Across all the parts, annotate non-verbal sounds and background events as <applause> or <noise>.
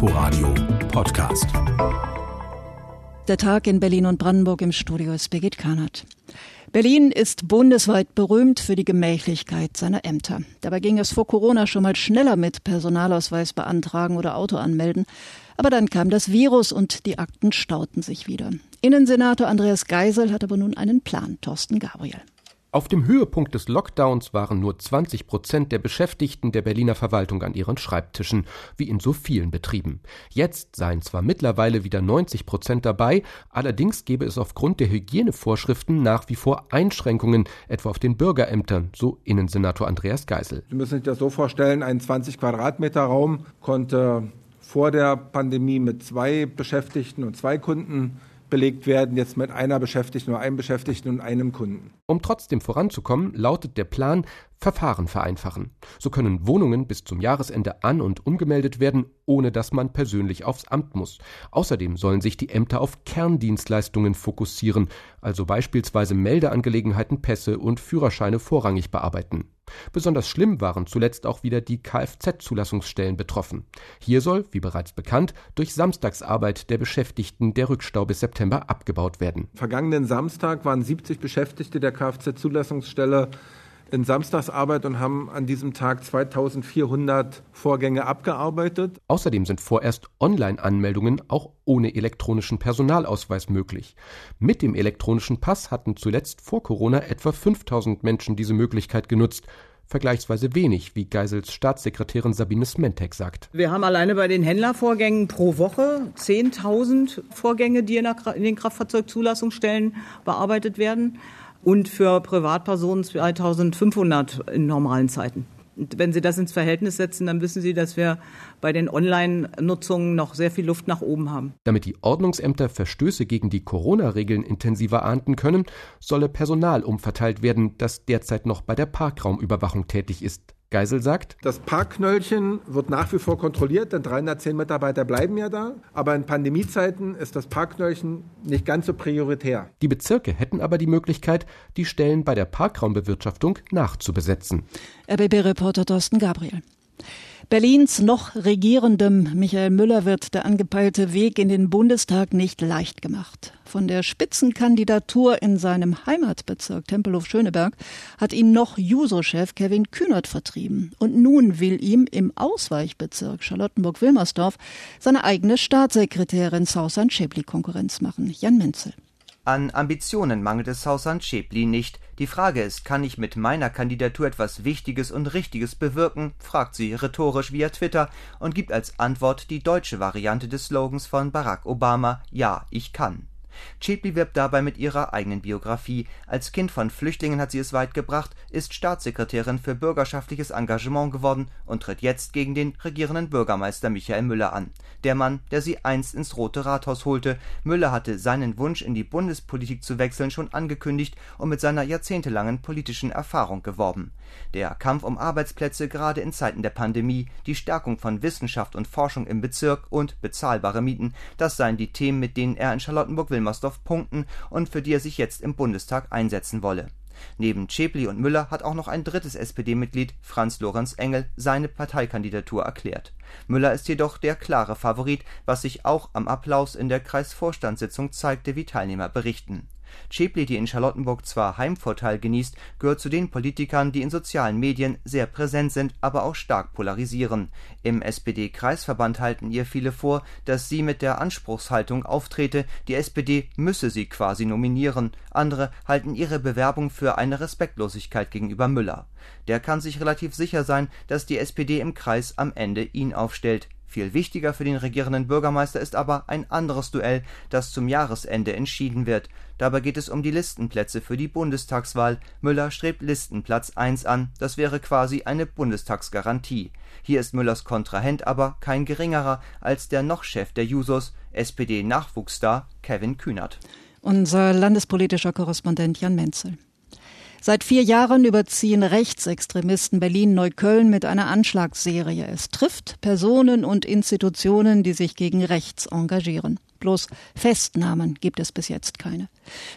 Inforadio Podcast. Der Tag in Berlin und Brandenburg im Studio ist Birgit Kahnert. Berlin ist bundesweit berühmt für die Gemächlichkeit seiner Ämter. Dabei ging es vor Corona schon mal schneller mit Personalausweis beantragen oder Auto anmelden. Aber dann kam das Virus und die Akten stauten sich wieder. Innensenator Andreas Geisel hat aber nun einen Plan. Thorsten Gabriel. Auf dem Höhepunkt des Lockdowns waren nur 20 Prozent der Beschäftigten der Berliner Verwaltung an ihren Schreibtischen, wie in so vielen Betrieben. Jetzt seien zwar mittlerweile wieder 90 Prozent dabei, allerdings gäbe es aufgrund der Hygienevorschriften nach wie vor Einschränkungen, etwa auf den Bürgerämtern, so Innensenator Andreas Geisel. Sie müssen sich das so vorstellen, ein 20 Quadratmeter Raum konnte vor der Pandemie mit zwei Beschäftigten und zwei Kunden belegt werden, jetzt mit einer Beschäftigten oder einem Beschäftigten und einem Kunden. Um trotzdem voranzukommen, lautet der Plan Verfahren vereinfachen. So können Wohnungen bis zum Jahresende an und umgemeldet werden, ohne dass man persönlich aufs Amt muss. Außerdem sollen sich die Ämter auf Kerndienstleistungen fokussieren, also beispielsweise Meldeangelegenheiten, Pässe und Führerscheine vorrangig bearbeiten. Besonders schlimm waren zuletzt auch wieder die Kfz-Zulassungsstellen betroffen. Hier soll, wie bereits bekannt, durch Samstagsarbeit der Beschäftigten der Rückstau bis September abgebaut werden. Vergangenen Samstag waren 70 Beschäftigte der Kfz-Zulassungsstelle in Samstagsarbeit und haben an diesem Tag 2400 Vorgänge abgearbeitet. Außerdem sind vorerst Online-Anmeldungen auch ohne elektronischen Personalausweis möglich. Mit dem elektronischen Pass hatten zuletzt vor Corona etwa 5000 Menschen diese Möglichkeit genutzt vergleichsweise wenig, wie Geisels Staatssekretärin Sabine Smentek sagt. Wir haben alleine bei den Händlervorgängen pro Woche 10.000 Vorgänge, die in, den Kraftfahrzeugzulassungsstellen bearbeitet werden und für Privatpersonen 2500 in normalen Zeiten. Und wenn Sie das ins Verhältnis setzen, dann wissen Sie, dass wir bei den Online-Nutzungen noch sehr viel Luft nach oben haben. Damit die Ordnungsämter Verstöße gegen die Corona-Regeln intensiver ahnden können, solle Personal umverteilt werden, das derzeit noch bei der Parkraumüberwachung tätig ist. Geisel sagt, das Parkknöllchen wird nach wie vor kontrolliert, denn 310 Mitarbeiter bleiben ja da. Aber in Pandemiezeiten ist das Parkknöllchen nicht ganz so prioritär. Die Bezirke hätten aber die Möglichkeit, die Stellen bei der Parkraumbewirtschaftung nachzubesetzen. RBB-Reporter Thorsten Gabriel. Berlins noch regierendem Michael Müller wird der angepeilte Weg in den Bundestag nicht leicht gemacht. Von der Spitzenkandidatur in seinem Heimatbezirk Tempelhof-Schöneberg hat ihn noch Juso-Chef Kevin Kühnert vertrieben. Und nun will ihm im Ausweichbezirk Charlottenburg-Wilmersdorf seine eigene Staatssekretärin Sausan Schäbli Konkurrenz machen. Jan Menzel. An Ambitionen mangelt es Sausan Schäbli nicht. Die Frage ist, kann ich mit meiner Kandidatur etwas Wichtiges und Richtiges bewirken? fragt sie rhetorisch via Twitter und gibt als Antwort die deutsche Variante des Slogans von Barack Obama Ja, ich kann. Chepli wirbt dabei mit ihrer eigenen Biografie. Als Kind von Flüchtlingen hat sie es weit gebracht, ist Staatssekretärin für bürgerschaftliches Engagement geworden und tritt jetzt gegen den regierenden Bürgermeister Michael Müller an. Der Mann, der sie einst ins Rote Rathaus holte. Müller hatte seinen Wunsch, in die Bundespolitik zu wechseln, schon angekündigt und mit seiner jahrzehntelangen politischen Erfahrung geworben. Der Kampf um Arbeitsplätze gerade in Zeiten der Pandemie, die Stärkung von Wissenschaft und Forschung im Bezirk und bezahlbare Mieten, das seien die Themen, mit denen er in Charlottenburg-Wilmersdorf punkten und für die er sich jetzt im Bundestag einsetzen wolle. Neben Schäpli und Müller hat auch noch ein drittes SPD-Mitglied, Franz Lorenz Engel, seine Parteikandidatur erklärt. Müller ist jedoch der klare Favorit, was sich auch am Applaus in der Kreisvorstandssitzung zeigte, wie Teilnehmer berichten Schäpli, die in Charlottenburg zwar Heimvorteil genießt, gehört zu den Politikern, die in sozialen Medien sehr präsent sind, aber auch stark polarisieren. Im SPD-Kreisverband halten ihr viele vor, dass sie mit der Anspruchshaltung auftrete, die SPD müsse sie quasi nominieren. Andere halten ihre Bewerbung für eine Respektlosigkeit gegenüber Müller. Der kann sich relativ sicher sein, dass die SPD im Kreis am Ende ihn aufstellt viel wichtiger für den regierenden Bürgermeister ist aber ein anderes Duell, das zum Jahresende entschieden wird. Dabei geht es um die Listenplätze für die Bundestagswahl. Müller strebt Listenplatz 1 an, das wäre quasi eine Bundestagsgarantie. Hier ist Müllers Kontrahent aber kein geringerer als der noch Chef der Jusos, SPD-Nachwuchsstar Kevin Kühnert. Unser landespolitischer Korrespondent Jan Menzel. Seit vier Jahren überziehen Rechtsextremisten Berlin-Neukölln mit einer Anschlagsserie. Es trifft Personen und Institutionen, die sich gegen rechts engagieren. Bloß Festnahmen gibt es bis jetzt keine.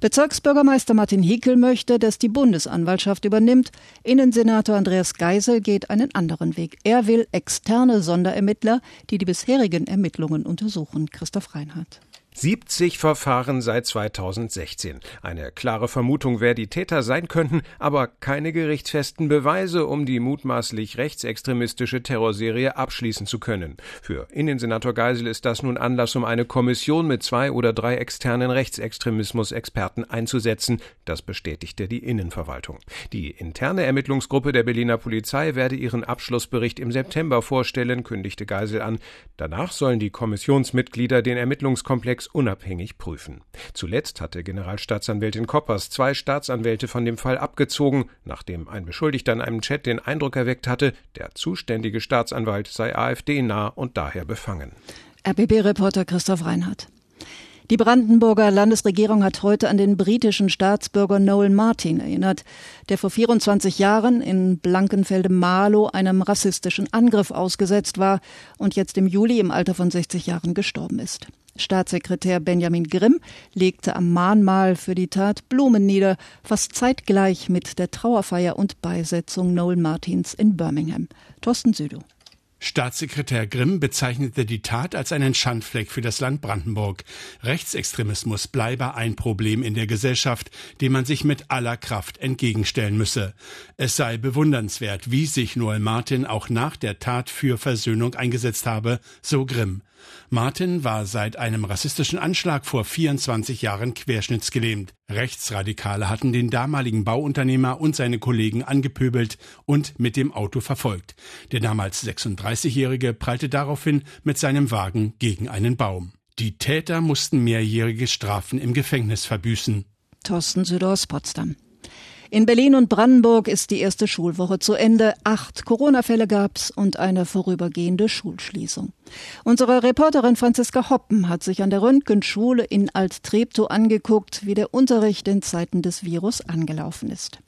Bezirksbürgermeister Martin Hickel möchte, dass die Bundesanwaltschaft übernimmt. Innensenator Andreas Geisel geht einen anderen Weg. Er will externe Sonderermittler, die die bisherigen Ermittlungen untersuchen. Christoph Reinhardt. 70 Verfahren seit 2016. Eine klare Vermutung, wer die Täter sein könnten, aber keine gerichtsfesten Beweise, um die mutmaßlich rechtsextremistische Terrorserie abschließen zu können. Für Innensenator Geisel ist das nun Anlass, um eine Kommission mit zwei oder drei externen Rechtsextremismus-Experten einzusetzen. Das bestätigte die Innenverwaltung. Die interne Ermittlungsgruppe der Berliner Polizei werde ihren Abschlussbericht im September vorstellen, kündigte Geisel an. Danach sollen die Kommissionsmitglieder den Ermittlungskomplex unabhängig prüfen. Zuletzt hatte Generalstaatsanwältin Koppers zwei Staatsanwälte von dem Fall abgezogen, nachdem ein Beschuldigter in einem Chat den Eindruck erweckt hatte, der zuständige Staatsanwalt sei AfD-nah und daher befangen. RBB-Reporter Christoph Reinhardt. Die Brandenburger Landesregierung hat heute an den britischen Staatsbürger Noel Martin erinnert, der vor 24 Jahren in Blankenfelde-Marlow einem rassistischen Angriff ausgesetzt war und jetzt im Juli im Alter von 60 Jahren gestorben ist. Staatssekretär Benjamin Grimm legte am Mahnmal für die Tat Blumen nieder, fast zeitgleich mit der Trauerfeier und Beisetzung Noel Martins in Birmingham. Thorsten Südow. Staatssekretär Grimm bezeichnete die Tat als einen Schandfleck für das Land Brandenburg. Rechtsextremismus bleibe ein Problem in der Gesellschaft, dem man sich mit aller Kraft entgegenstellen müsse. Es sei bewundernswert, wie sich Noel Martin auch nach der Tat für Versöhnung eingesetzt habe, so Grimm. Martin war seit einem rassistischen Anschlag vor 24 Jahren querschnittsgelähmt. Rechtsradikale hatten den damaligen Bauunternehmer und seine Kollegen angepöbelt und mit dem Auto verfolgt. Der damals 36-Jährige prallte daraufhin mit seinem Wagen gegen einen Baum. Die Täter mussten mehrjährige Strafen im Gefängnis verbüßen. Thorsten Südors Potsdam. In Berlin und Brandenburg ist die erste Schulwoche zu Ende. Acht Corona-Fälle gab's und eine vorübergehende Schulschließung. Unsere Reporterin Franziska Hoppen hat sich an der Röntgenschule in Alt-Treptow angeguckt, wie der Unterricht in Zeiten des Virus angelaufen ist.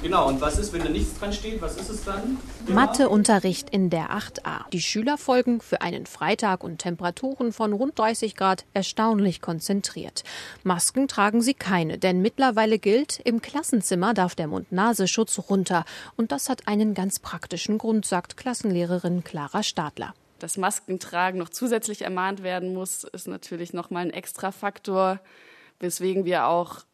Genau, und was ist, wenn da nichts dran steht? Was ist es dann? Matheunterricht in der 8a. Die Schüler folgen für einen Freitag und Temperaturen von rund 30 Grad erstaunlich konzentriert. Masken tragen sie keine, denn mittlerweile gilt, im Klassenzimmer darf der Mund-Nasenschutz runter. Und das hat einen ganz praktischen Grund, sagt Klassenlehrerin Clara Stadler. Dass Maskentragen noch zusätzlich ermahnt werden muss, ist natürlich nochmal ein extra Faktor, weswegen wir auch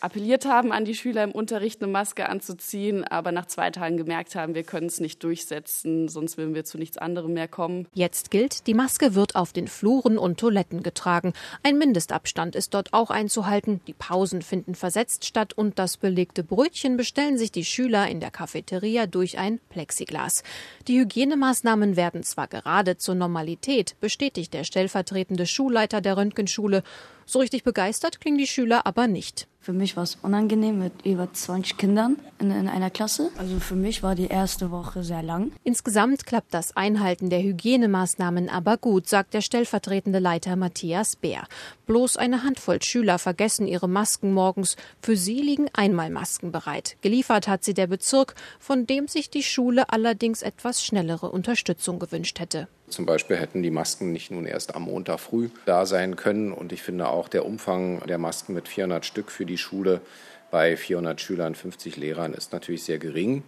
appelliert haben an die Schüler im Unterricht eine Maske anzuziehen, aber nach zwei Tagen gemerkt haben, wir können es nicht durchsetzen, sonst würden wir zu nichts anderem mehr kommen. Jetzt gilt, die Maske wird auf den Fluren und Toiletten getragen. Ein Mindestabstand ist dort auch einzuhalten. Die Pausen finden versetzt statt und das belegte Brötchen bestellen sich die Schüler in der Cafeteria durch ein Plexiglas. Die Hygienemaßnahmen werden zwar gerade zur Normalität, bestätigt der stellvertretende Schulleiter der Röntgenschule. So richtig begeistert klingen die Schüler aber nicht. Für mich war es unangenehm mit über 20 Kindern in, in, einer Klasse. Also für mich war die erste Woche sehr lang. Insgesamt klappt das Einhalten der Hygienemaßnahmen aber gut, sagt der stellvertretende Leiter Matthias Bär. Bloß eine Handvoll Schüler vergessen ihre Masken morgens. Für sie liegen Einmalmasken bereit. Geliefert hat sie der Bezirk, von dem sich die Schule allerdings etwas schnellere Unterstützung gewünscht hätte. Zum Beispiel hätten die Masken nicht nun erst am Montag früh da sein können. Und ich finde auch der Umfang der Masken mit 400 Stück für die Schule bei 400 Schülern, 50 Lehrern ist natürlich sehr gering.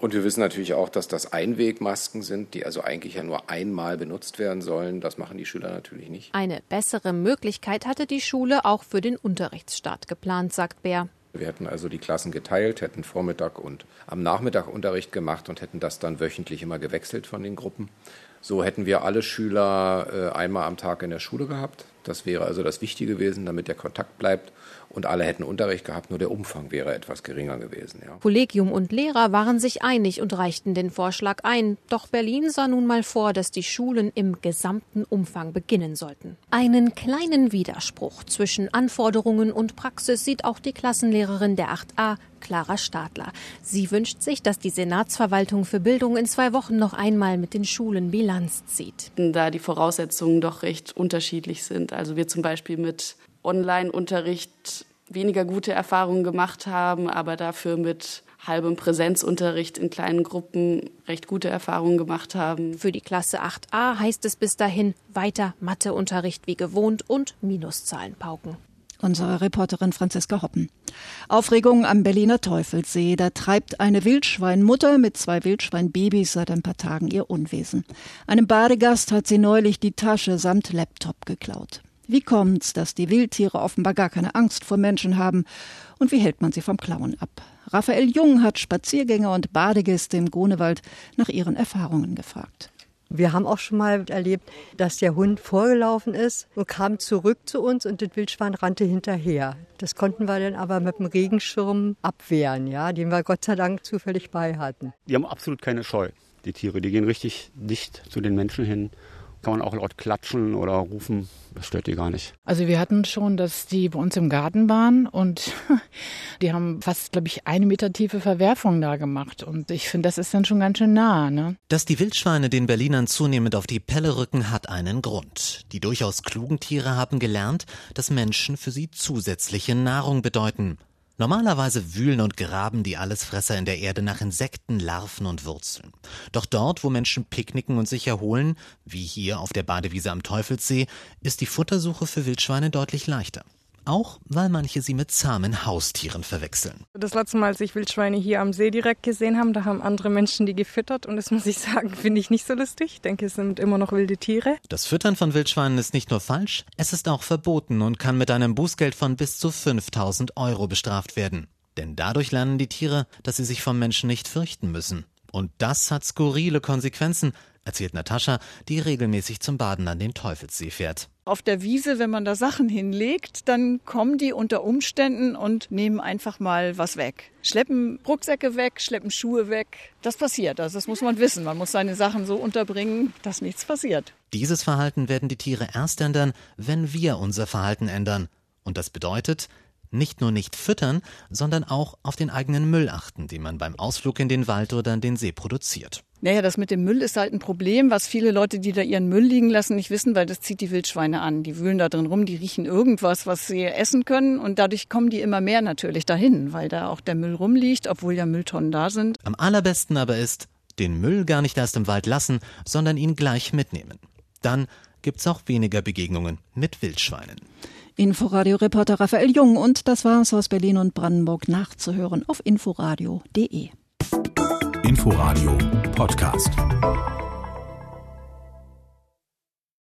Und wir wissen natürlich auch, dass das Einwegmasken sind, die also eigentlich ja nur einmal benutzt werden sollen. Das machen die Schüler natürlich nicht. Eine bessere Möglichkeit hatte die Schule auch für den Unterrichtsstart geplant, sagt Bär. Wir hätten also die Klassen geteilt, hätten Vormittag und am Nachmittag Unterricht gemacht und hätten das dann wöchentlich immer gewechselt von den Gruppen. So hätten wir alle Schüler äh, einmal am Tag in der Schule gehabt. Das wäre also das Wichtige gewesen, damit der Kontakt bleibt. Und alle hätten Unterricht gehabt, nur der Umfang wäre etwas geringer gewesen. Ja. Kollegium und Lehrer waren sich einig und reichten den Vorschlag ein. Doch Berlin sah nun mal vor, dass die Schulen im gesamten Umfang beginnen sollten. Einen kleinen Widerspruch zwischen Anforderungen und Praxis sieht auch die Klassenlehrerin der 8a, Clara Stadler. Sie wünscht sich, dass die Senatsverwaltung für Bildung in zwei Wochen noch einmal mit den Schulen Bilanz zieht. Da die Voraussetzungen doch recht unterschiedlich sind. Also wir zum Beispiel mit Online-Unterricht weniger gute Erfahrungen gemacht haben, aber dafür mit halbem Präsenzunterricht in kleinen Gruppen recht gute Erfahrungen gemacht haben. Für die Klasse 8a heißt es bis dahin weiter Matheunterricht wie gewohnt und Minuszahlen pauken unsere Reporterin Franziska Hoppen. Aufregung am Berliner Teufelssee. Da treibt eine Wildschweinmutter mit zwei Wildschweinbabys seit ein paar Tagen ihr Unwesen. Einem Badegast hat sie neulich die Tasche samt Laptop geklaut. Wie kommt's, dass die Wildtiere offenbar gar keine Angst vor Menschen haben? Und wie hält man sie vom Klauen ab? Raphael Jung hat Spaziergänger und Badegäste im Grunewald nach ihren Erfahrungen gefragt. Wir haben auch schon mal erlebt, dass der Hund vorgelaufen ist und kam zurück zu uns und das Wildschwein rannte hinterher. Das konnten wir dann aber mit dem Regenschirm abwehren, ja, den wir Gott sei Dank zufällig bei hatten. Die haben absolut keine Scheu, die Tiere. Die gehen richtig dicht zu den Menschen hin kann man auch laut klatschen oder rufen. Das stört die gar nicht. Also wir hatten schon, dass die bei uns im Garten waren und <laughs> die haben fast, glaube ich, eine Meter tiefe Verwerfung da gemacht. Und ich finde, das ist dann schon ganz schön nah. Ne? Dass die Wildschweine den Berlinern zunehmend auf die Pelle rücken, hat einen Grund. Die durchaus klugen Tiere haben gelernt, dass Menschen für sie zusätzliche Nahrung bedeuten. Normalerweise wühlen und graben die Allesfresser in der Erde nach Insekten, Larven und Wurzeln. Doch dort, wo Menschen picknicken und sich erholen, wie hier auf der Badewiese am Teufelssee, ist die Futtersuche für Wildschweine deutlich leichter. Auch weil manche sie mit zahmen Haustieren verwechseln. Das letzte Mal, als ich Wildschweine hier am See direkt gesehen habe, da haben andere Menschen die gefüttert und das muss ich <laughs> sagen, finde ich nicht so lustig. Ich denke, es sind immer noch wilde Tiere. Das Füttern von Wildschweinen ist nicht nur falsch, es ist auch verboten und kann mit einem Bußgeld von bis zu 5000 Euro bestraft werden. Denn dadurch lernen die Tiere, dass sie sich vom Menschen nicht fürchten müssen. Und das hat skurrile Konsequenzen, erzählt Natascha, die regelmäßig zum Baden an den Teufelssee fährt. Auf der Wiese, wenn man da Sachen hinlegt, dann kommen die unter Umständen und nehmen einfach mal was weg. Schleppen Rucksäcke weg, schleppen Schuhe weg. Das passiert. Also das muss man wissen. Man muss seine Sachen so unterbringen, dass nichts passiert. Dieses Verhalten werden die Tiere erst ändern, wenn wir unser Verhalten ändern. Und das bedeutet, nicht nur nicht füttern, sondern auch auf den eigenen Müll achten, den man beim Ausflug in den Wald oder in den See produziert. Naja, das mit dem Müll ist halt ein Problem, was viele Leute, die da ihren Müll liegen lassen, nicht wissen, weil das zieht die Wildschweine an. Die wühlen da drin rum, die riechen irgendwas, was sie essen können und dadurch kommen die immer mehr natürlich dahin, weil da auch der Müll rumliegt, obwohl ja Mülltonnen da sind. Am allerbesten aber ist, den Müll gar nicht erst im Wald lassen, sondern ihn gleich mitnehmen. Dann gibt's auch weniger Begegnungen mit Wildschweinen. Inforadio-Reporter Raphael Jung und das war's aus Berlin und Brandenburg nachzuhören auf inforadio.de. Inforadio Podcast.